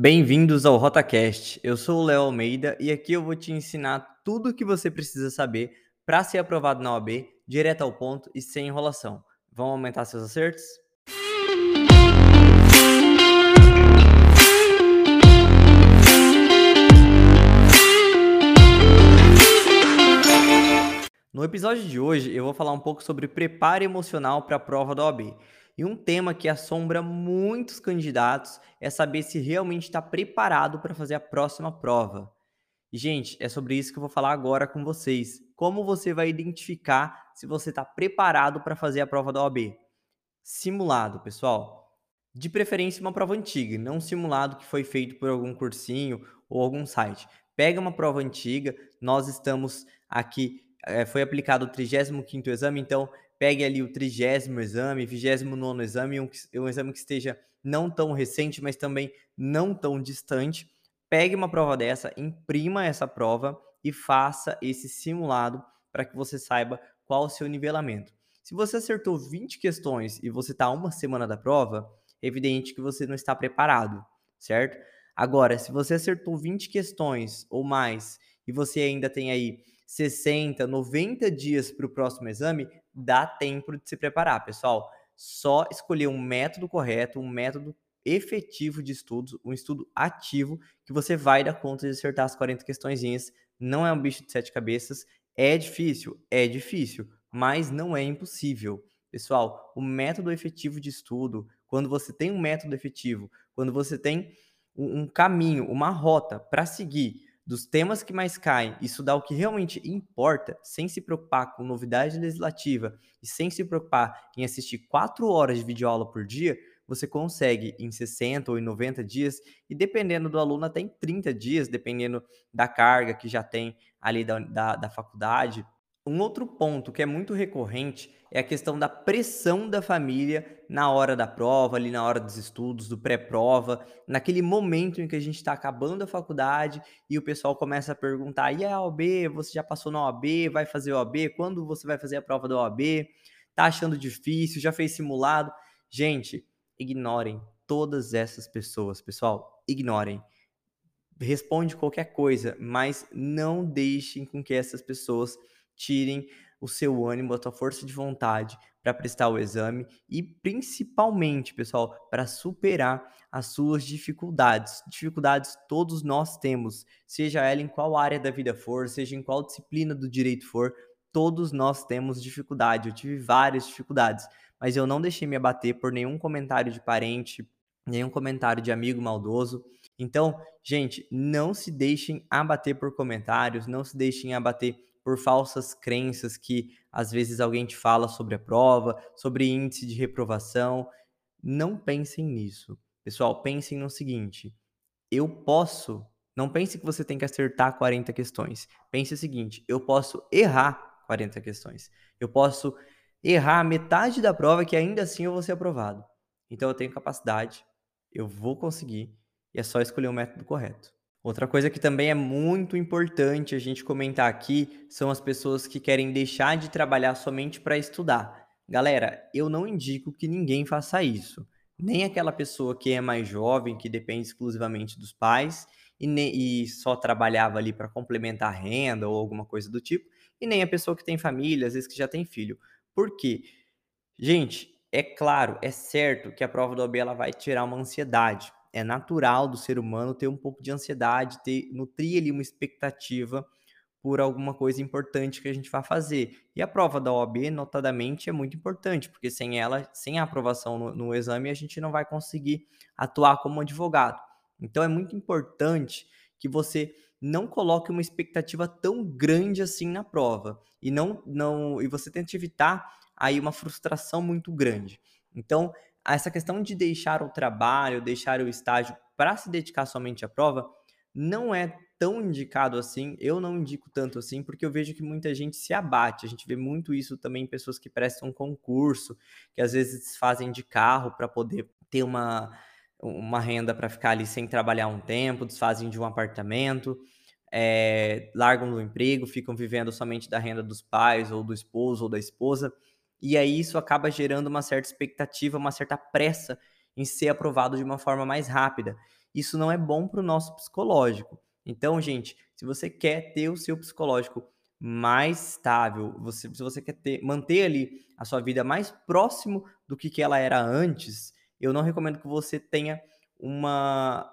Bem-vindos ao RotaCast. Eu sou o Léo Almeida e aqui eu vou te ensinar tudo o que você precisa saber para ser aprovado na OAB, direto ao ponto e sem enrolação. Vão aumentar seus acertos? No episódio de hoje, eu vou falar um pouco sobre preparo emocional para a prova da OAB. E um tema que assombra muitos candidatos é saber se realmente está preparado para fazer a próxima prova. E, gente, é sobre isso que eu vou falar agora com vocês. Como você vai identificar se você está preparado para fazer a prova da OAB? Simulado, pessoal. De preferência, uma prova antiga, não um simulado que foi feito por algum cursinho ou algum site. Pega uma prova antiga, nós estamos aqui, é, foi aplicado o 35º exame, então pegue ali o trigésimo exame, vigésimo nono exame, um, um exame que esteja não tão recente, mas também não tão distante. Pegue uma prova dessa, imprima essa prova e faça esse simulado para que você saiba qual o seu nivelamento. Se você acertou 20 questões e você está uma semana da prova, é evidente que você não está preparado, certo? Agora, se você acertou 20 questões ou mais e você ainda tem aí 60, 90 dias para o próximo exame, dá tempo de se preparar, pessoal. Só escolher um método correto, um método efetivo de estudos, um estudo ativo, que você vai dar conta de acertar as 40 questões. Não é um bicho de sete cabeças. É difícil? É difícil, mas não é impossível. Pessoal, o método efetivo de estudo, quando você tem um método efetivo, quando você tem um caminho, uma rota para seguir, dos temas que mais caem, estudar o que realmente importa, sem se preocupar com novidade legislativa e sem se preocupar em assistir quatro horas de videoaula por dia, você consegue em 60 ou em 90 dias, e dependendo do aluno, até em 30 dias, dependendo da carga que já tem ali da, da, da faculdade, um outro ponto que é muito recorrente é a questão da pressão da família na hora da prova, ali na hora dos estudos, do pré-prova, naquele momento em que a gente está acabando a faculdade e o pessoal começa a perguntar: e a OAB? Você já passou na OAB? Vai fazer OAB? Quando você vai fazer a prova da OAB? Tá achando difícil? Já fez simulado? Gente, ignorem todas essas pessoas, pessoal. Ignorem responde qualquer coisa, mas não deixem com que essas pessoas tirem o seu ânimo, a sua força de vontade para prestar o exame e principalmente, pessoal, para superar as suas dificuldades. Dificuldades todos nós temos, seja ela em qual área da vida for, seja em qual disciplina do direito for, todos nós temos dificuldade. Eu tive várias dificuldades, mas eu não deixei me abater por nenhum comentário de parente, nenhum comentário de amigo maldoso. Então, gente, não se deixem abater por comentários, não se deixem abater por falsas crenças que às vezes alguém te fala sobre a prova, sobre índice de reprovação. Não pensem nisso. Pessoal, pensem no seguinte: eu posso. Não pense que você tem que acertar 40 questões. Pense o seguinte: eu posso errar 40 questões. Eu posso errar metade da prova que ainda assim eu vou ser aprovado. Então eu tenho capacidade, eu vou conseguir e é só escolher o método correto. Outra coisa que também é muito importante a gente comentar aqui são as pessoas que querem deixar de trabalhar somente para estudar. Galera, eu não indico que ninguém faça isso. Nem aquela pessoa que é mais jovem, que depende exclusivamente dos pais e, e só trabalhava ali para complementar a renda ou alguma coisa do tipo, e nem a pessoa que tem família, às vezes que já tem filho. Por quê? Gente, é claro, é certo que a prova do OAB ela vai tirar uma ansiedade é natural do ser humano ter um pouco de ansiedade, ter nutrir ali uma expectativa por alguma coisa importante que a gente vai fazer. E a prova da OAB, notadamente, é muito importante, porque sem ela, sem a aprovação no, no exame, a gente não vai conseguir atuar como advogado. Então é muito importante que você não coloque uma expectativa tão grande assim na prova e não não e você tente evitar aí uma frustração muito grande. Então, essa questão de deixar o trabalho, deixar o estágio para se dedicar somente à prova, não é tão indicado assim. Eu não indico tanto assim, porque eu vejo que muita gente se abate. A gente vê muito isso também em pessoas que prestam concurso, que às vezes fazem de carro para poder ter uma, uma renda para ficar ali sem trabalhar um tempo, desfazem de um apartamento. É, largam do emprego, ficam vivendo somente da renda dos pais, ou do esposo, ou da esposa e aí isso acaba gerando uma certa expectativa, uma certa pressa em ser aprovado de uma forma mais rápida. isso não é bom para o nosso psicológico. Então, gente, se você quer ter o seu psicológico mais estável, você, se você quer ter, manter ali a sua vida mais próximo do que, que ela era antes, eu não recomendo que você tenha uma,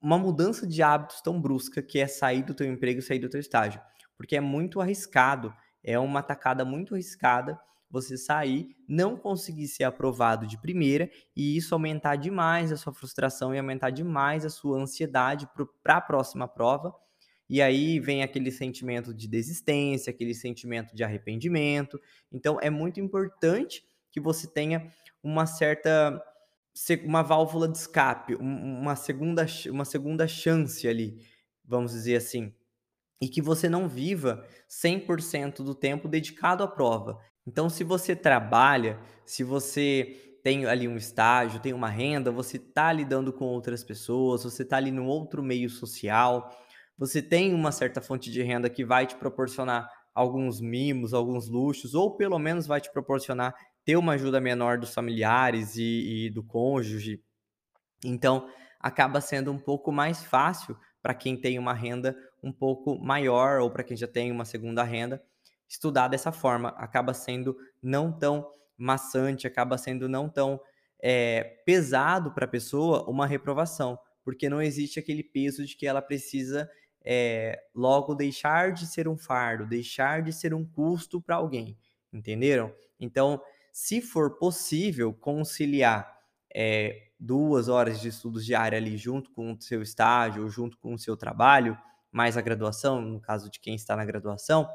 uma mudança de hábitos tão brusca que é sair do teu emprego sair do teu estágio. Porque é muito arriscado, é uma tacada muito arriscada você sair, não conseguir ser aprovado de primeira e isso aumentar demais a sua frustração e aumentar demais a sua ansiedade para a próxima prova. E aí vem aquele sentimento de desistência, aquele sentimento de arrependimento. Então é muito importante que você tenha uma certa uma válvula de escape, uma segunda, uma segunda chance ali, vamos dizer assim, e que você não viva 100% do tempo dedicado à prova. Então, se você trabalha, se você tem ali um estágio, tem uma renda, você está lidando com outras pessoas, você está ali num outro meio social, você tem uma certa fonte de renda que vai te proporcionar alguns mimos, alguns luxos, ou pelo menos vai te proporcionar ter uma ajuda menor dos familiares e, e do cônjuge. Então, acaba sendo um pouco mais fácil para quem tem uma renda um pouco maior ou para quem já tem uma segunda renda estudar dessa forma. Acaba sendo não tão maçante, acaba sendo não tão é, pesado para a pessoa uma reprovação, porque não existe aquele peso de que ela precisa é, logo deixar de ser um fardo, deixar de ser um custo para alguém, entenderam? Então, se for possível conciliar é, duas horas de estudos diária ali junto com o seu estágio, junto com o seu trabalho, mais a graduação, no caso de quem está na graduação,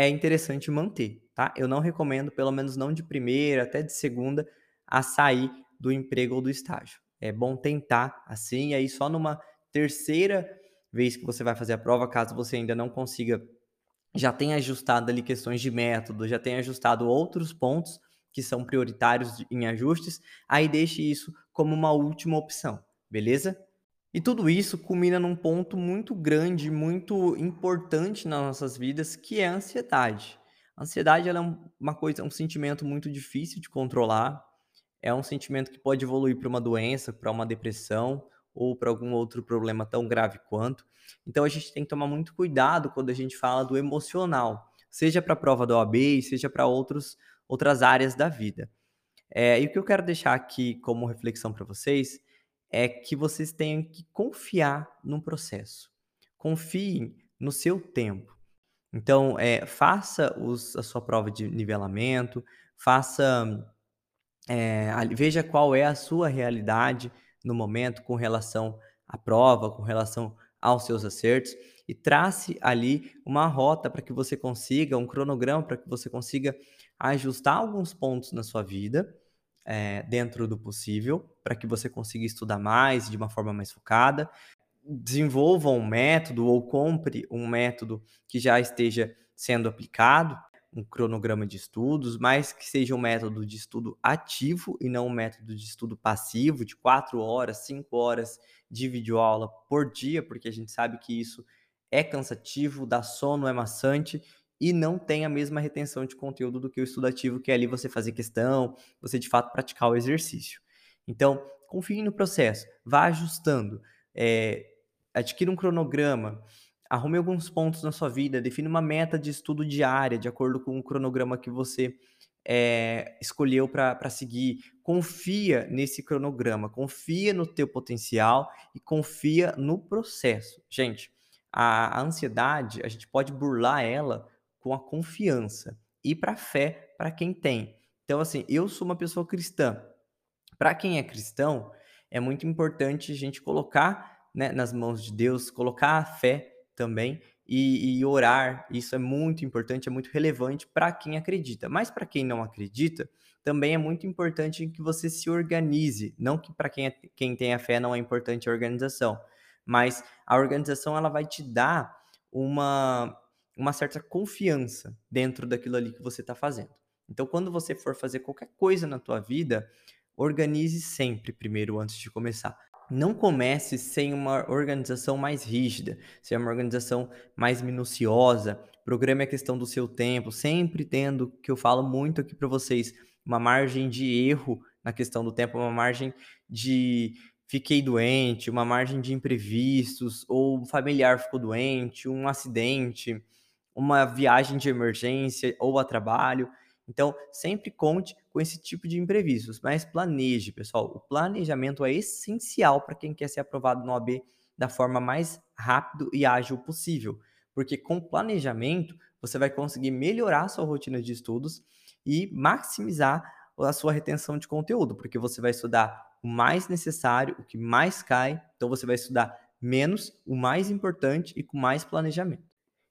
é interessante manter, tá? Eu não recomendo, pelo menos não de primeira até de segunda, a sair do emprego ou do estágio. É bom tentar assim, aí só numa terceira vez que você vai fazer a prova, caso você ainda não consiga, já tenha ajustado ali questões de método, já tenha ajustado outros pontos que são prioritários em ajustes, aí deixe isso como uma última opção, beleza? E tudo isso culmina num ponto muito grande, muito importante nas nossas vidas, que é a ansiedade. A ansiedade é uma coisa, um sentimento muito difícil de controlar. É um sentimento que pode evoluir para uma doença, para uma depressão ou para algum outro problema tão grave quanto. Então a gente tem que tomar muito cuidado quando a gente fala do emocional, seja para a prova da OAB, seja para outros outras áreas da vida. É, e o que eu quero deixar aqui como reflexão para vocês é que vocês tenham que confiar no processo. Confiem no seu tempo. Então, é, faça os, a sua prova de nivelamento, faça, é, veja qual é a sua realidade no momento com relação à prova, com relação aos seus acertos e trace ali uma rota para que você consiga, um cronograma para que você consiga ajustar alguns pontos na sua vida é, dentro do possível, para que você consiga estudar mais de uma forma mais focada. Desenvolva um método ou compre um método que já esteja sendo aplicado, um cronograma de estudos, mas que seja um método de estudo ativo e não um método de estudo passivo, de quatro horas, cinco horas de videoaula por dia, porque a gente sabe que isso é cansativo, dá sono, é maçante e não tem a mesma retenção de conteúdo do que o estudativo, que é ali você fazer questão, você de fato praticar o exercício. Então, confie no processo, vá ajustando, é, adquira um cronograma, arrume alguns pontos na sua vida, define uma meta de estudo diária, de acordo com o cronograma que você é, escolheu para seguir. Confia nesse cronograma, confia no teu potencial e confia no processo. Gente, a, a ansiedade, a gente pode burlar ela com a confiança e para a fé para quem tem. Então, assim, eu sou uma pessoa cristã. Para quem é cristão, é muito importante a gente colocar né, nas mãos de Deus, colocar a fé também e, e orar. Isso é muito importante, é muito relevante para quem acredita. Mas para quem não acredita, também é muito importante que você se organize. Não que para quem, é, quem tem a fé não é importante a organização, mas a organização ela vai te dar uma uma certa confiança dentro daquilo ali que você está fazendo. Então, quando você for fazer qualquer coisa na tua vida, organize sempre primeiro antes de começar. Não comece sem uma organização mais rígida, sem uma organização mais minuciosa. Programe a questão do seu tempo, sempre tendo, que eu falo muito aqui para vocês, uma margem de erro na questão do tempo, uma margem de fiquei doente, uma margem de imprevistos, ou um familiar ficou doente, um acidente, uma viagem de emergência ou a trabalho. Então, sempre conte com esse tipo de imprevistos, mas planeje, pessoal. O planejamento é essencial para quem quer ser aprovado no AB da forma mais rápido e ágil possível, porque com planejamento você vai conseguir melhorar a sua rotina de estudos e maximizar a sua retenção de conteúdo, porque você vai estudar o mais necessário, o que mais cai. Então você vai estudar menos, o mais importante e com mais planejamento.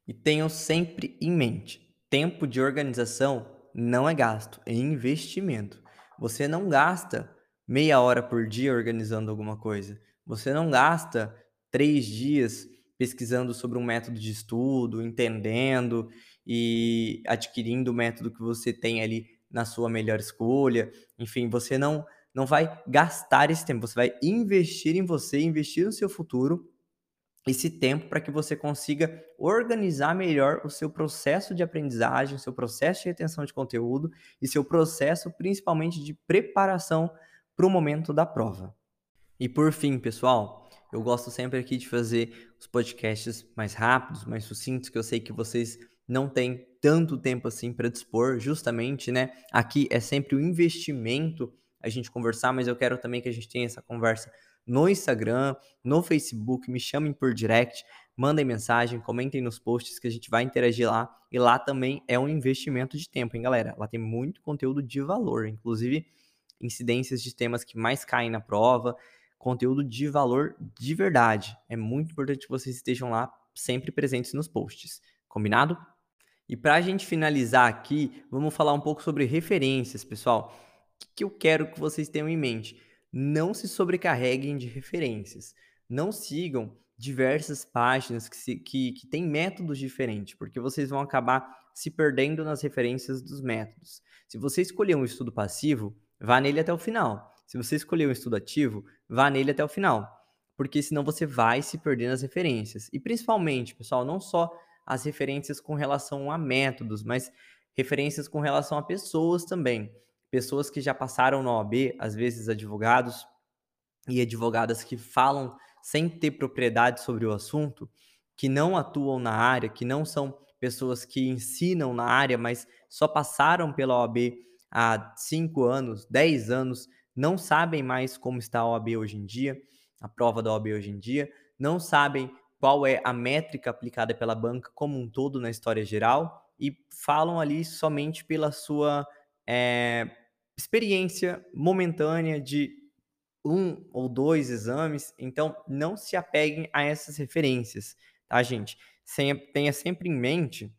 E tenham sempre em mente: tempo de organização não é gasto, é investimento. Você não gasta meia hora por dia organizando alguma coisa. Você não gasta três dias pesquisando sobre um método de estudo, entendendo e adquirindo o método que você tem ali na sua melhor escolha. Enfim, você não não vai gastar esse tempo, você vai investir em você, investir no seu futuro, esse tempo para que você consiga organizar melhor o seu processo de aprendizagem, seu processo de retenção de conteúdo e seu processo principalmente de preparação para o momento da prova. E por fim, pessoal, eu gosto sempre aqui de fazer os podcasts mais rápidos, mais sucintos, que eu sei que vocês não têm tanto tempo assim para dispor, justamente, né? Aqui é sempre o investimento a gente conversar, mas eu quero também que a gente tenha essa conversa no Instagram, no Facebook, me chamem por direct, mandem mensagem, comentem nos posts que a gente vai interagir lá. E lá também é um investimento de tempo, hein, galera? Lá tem muito conteúdo de valor, inclusive incidências de temas que mais caem na prova, conteúdo de valor de verdade. É muito importante que vocês estejam lá sempre presentes nos posts. Combinado? E para a gente finalizar aqui, vamos falar um pouco sobre referências, pessoal que eu quero que vocês tenham em mente? Não se sobrecarreguem de referências. Não sigam diversas páginas que, se, que, que têm métodos diferentes, porque vocês vão acabar se perdendo nas referências dos métodos. Se você escolher um estudo passivo, vá nele até o final. Se você escolher um estudo ativo, vá nele até o final. Porque senão você vai se perder nas referências. E principalmente, pessoal, não só as referências com relação a métodos, mas referências com relação a pessoas também pessoas que já passaram na OAB, às vezes advogados e advogadas que falam sem ter propriedade sobre o assunto, que não atuam na área, que não são pessoas que ensinam na área, mas só passaram pela OAB há 5 anos, 10 anos, não sabem mais como está a OAB hoje em dia, a prova da OAB hoje em dia, não sabem qual é a métrica aplicada pela banca como um todo na história geral e falam ali somente pela sua é, experiência momentânea de um ou dois exames, então não se apeguem a essas referências, tá, gente? Tenha sempre em mente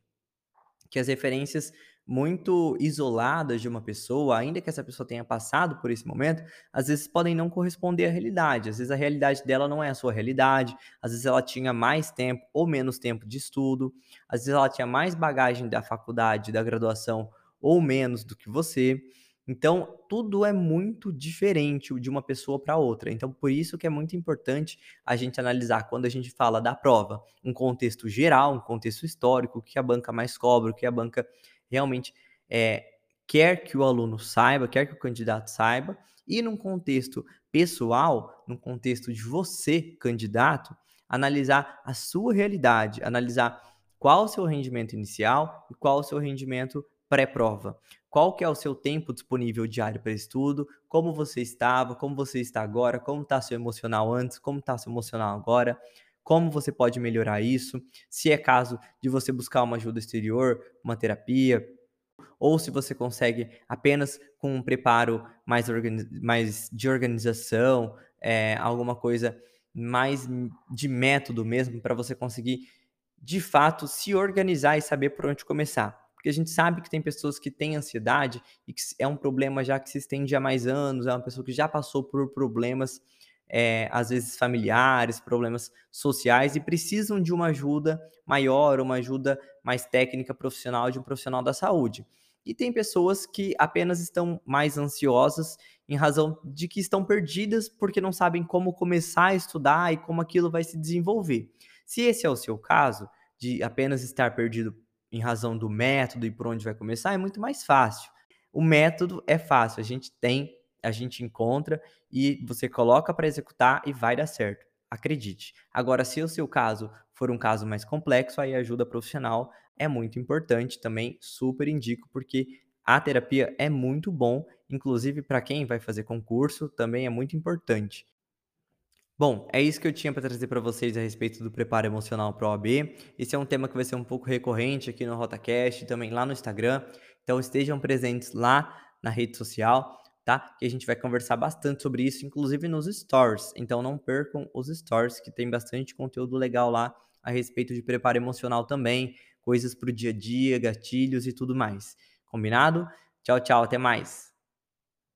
que as referências muito isoladas de uma pessoa, ainda que essa pessoa tenha passado por esse momento, às vezes podem não corresponder à realidade. Às vezes a realidade dela não é a sua realidade, às vezes ela tinha mais tempo ou menos tempo de estudo, às vezes ela tinha mais bagagem da faculdade, da graduação ou menos do que você. Então, tudo é muito diferente de uma pessoa para outra. Então, por isso que é muito importante a gente analisar quando a gente fala da prova, um contexto geral, um contexto histórico, o que a banca mais cobra, o que a banca realmente é, quer que o aluno saiba, quer que o candidato saiba, e num contexto pessoal, num contexto de você, candidato, analisar a sua realidade, analisar qual o seu rendimento inicial e qual o seu rendimento pré-prova. Qual que é o seu tempo disponível diário para estudo? Como você estava? Como você está agora? Como está seu emocional antes? Como está seu emocional agora? Como você pode melhorar isso? Se é caso de você buscar uma ajuda exterior, uma terapia, ou se você consegue apenas com um preparo mais, mais de organização, é, alguma coisa mais de método mesmo, para você conseguir de fato se organizar e saber por onde começar porque a gente sabe que tem pessoas que têm ansiedade e que é um problema já que se estende há mais anos, é uma pessoa que já passou por problemas, é, às vezes familiares, problemas sociais e precisam de uma ajuda maior, uma ajuda mais técnica, profissional, de um profissional da saúde. E tem pessoas que apenas estão mais ansiosas em razão de que estão perdidas porque não sabem como começar a estudar e como aquilo vai se desenvolver. Se esse é o seu caso, de apenas estar perdido em razão do método e por onde vai começar, é muito mais fácil. O método é fácil, a gente tem a gente encontra e você coloca para executar e vai dar certo. Acredite. Agora, se o seu caso for um caso mais complexo, aí a ajuda profissional é muito importante também, super indico, porque a terapia é muito bom, inclusive para quem vai fazer concurso, também é muito importante. Bom, é isso que eu tinha para trazer para vocês a respeito do preparo emocional para o OAB. Esse é um tema que vai ser um pouco recorrente aqui no RotaCast, também lá no Instagram. Então estejam presentes lá na rede social, tá? Que a gente vai conversar bastante sobre isso, inclusive nos stories. Então não percam os stories, que tem bastante conteúdo legal lá a respeito de preparo emocional também, coisas para o dia a dia, gatilhos e tudo mais. Combinado? Tchau, tchau, até mais.